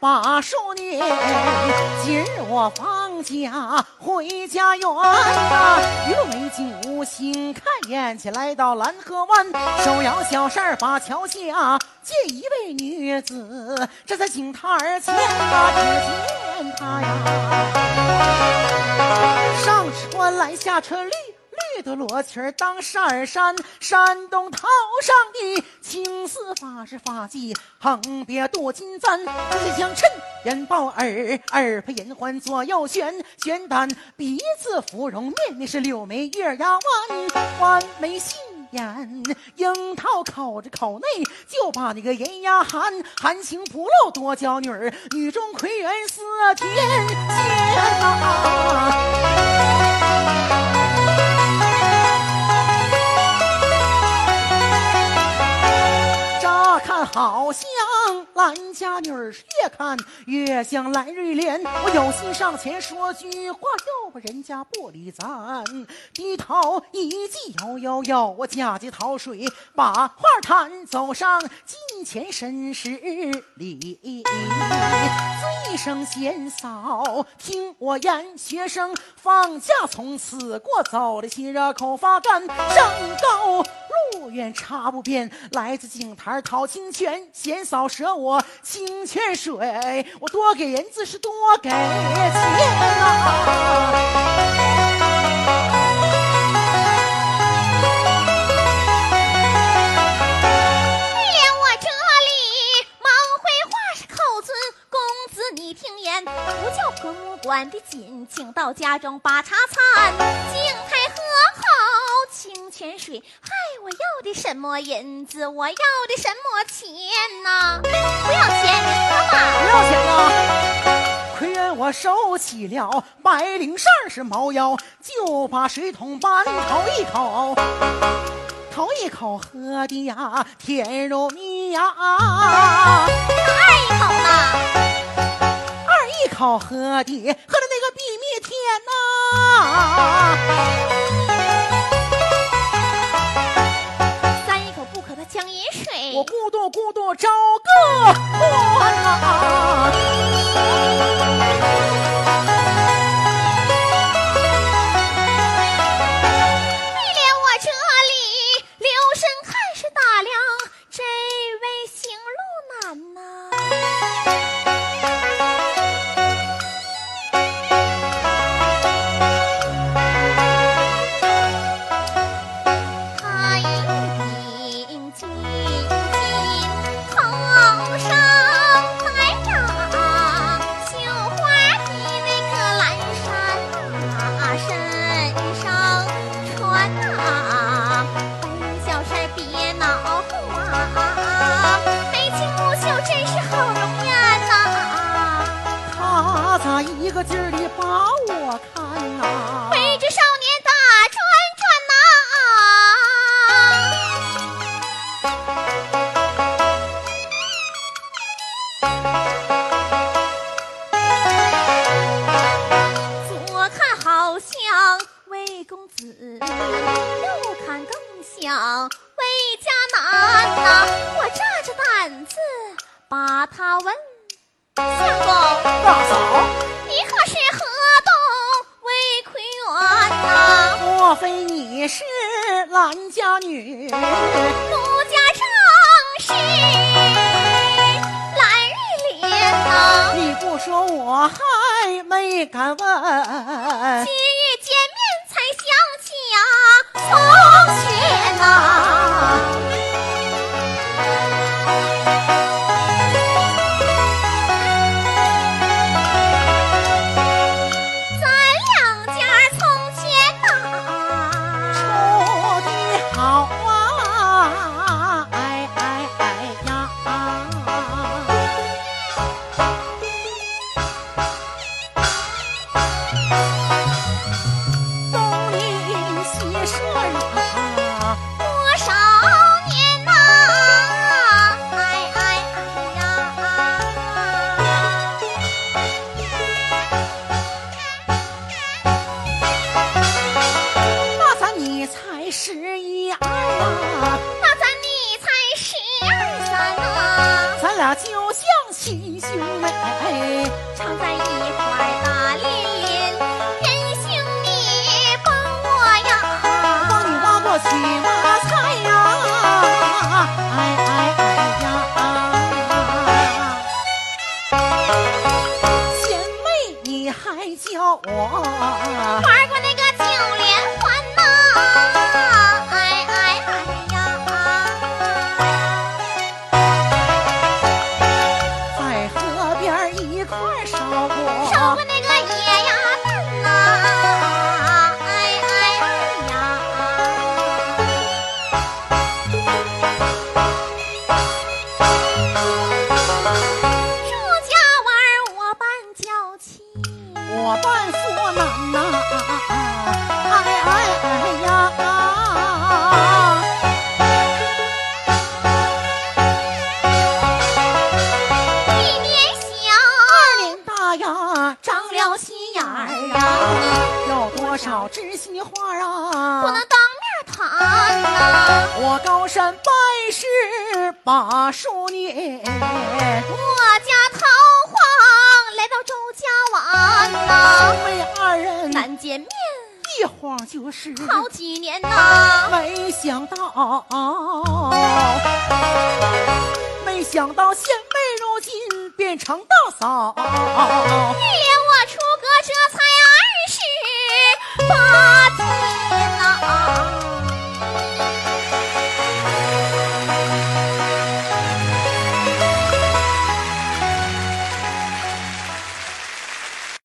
把数年，今日我放假回家园呐，玉梅酒新开眼，起来到蓝河湾，手摇小扇把桥下见一位女子，这在井台儿前啊，只见她呀，上穿蓝下穿绿。的罗裙儿当扇扇，山东头上的青丝发是发髻，横别镀金簪，是将衬人抱耳，耳配银环左右旋，旋丹鼻子芙蓉面，那是柳眉月牙弯，弯眉细眼，樱桃口着口内就把那个银牙含，含情不露多娇女儿，女中魁元似天仙呐。看好像兰家女儿越看越像蓝瑞莲，我有心上前说句话，要不人家不理咱。低头一记摇摇摇，我假借桃水把话谈，走上近前深施礼。尊一声贤嫂，听我言，学生放假从此过，走的心热口发干，山高。路远差不遍，来自井台桃清泉。贤嫂舍我清泉水，我多给银子。是多给钱呐。连我这里忙回话是寇尊公子，你听言，不叫婆母管的紧，请到家中把茶餐，井台喝好清泉水。要的什么银子？我要的什么钱呢？不要钱，你说嘛？不要钱啊！亏人我收起了白绫扇是毛腰，就把水桶搬头一口，头一口喝的呀甜如蜜呀。二一口呢？二一口喝的喝的那个比蜜甜呐。咕嘟咕嘟找个欢啊！公子，又看更想为家难呐！我壮着胆子把他问。相公，大嫂，你可是河东魏奎元呐？莫非你是兰家女？奴家正是兰玉莲呐！你不说我还没敢问。啊。帅。活。玩过那个九连环呐，哎哎哎呀，在河边一块烧过，烧过那个野鸭蛋呐，哎哎哎呀。我扮索男呐，哎哎哎呀！一年小，二年大呀，长了心眼儿啊，有多少知心话啊？不能当面谈呐。我高山拜师把数年，我家家湾呐，兄妹二人难见面。一晃就是好几年呐。没想到，没想到贤妹如今变成大嫂，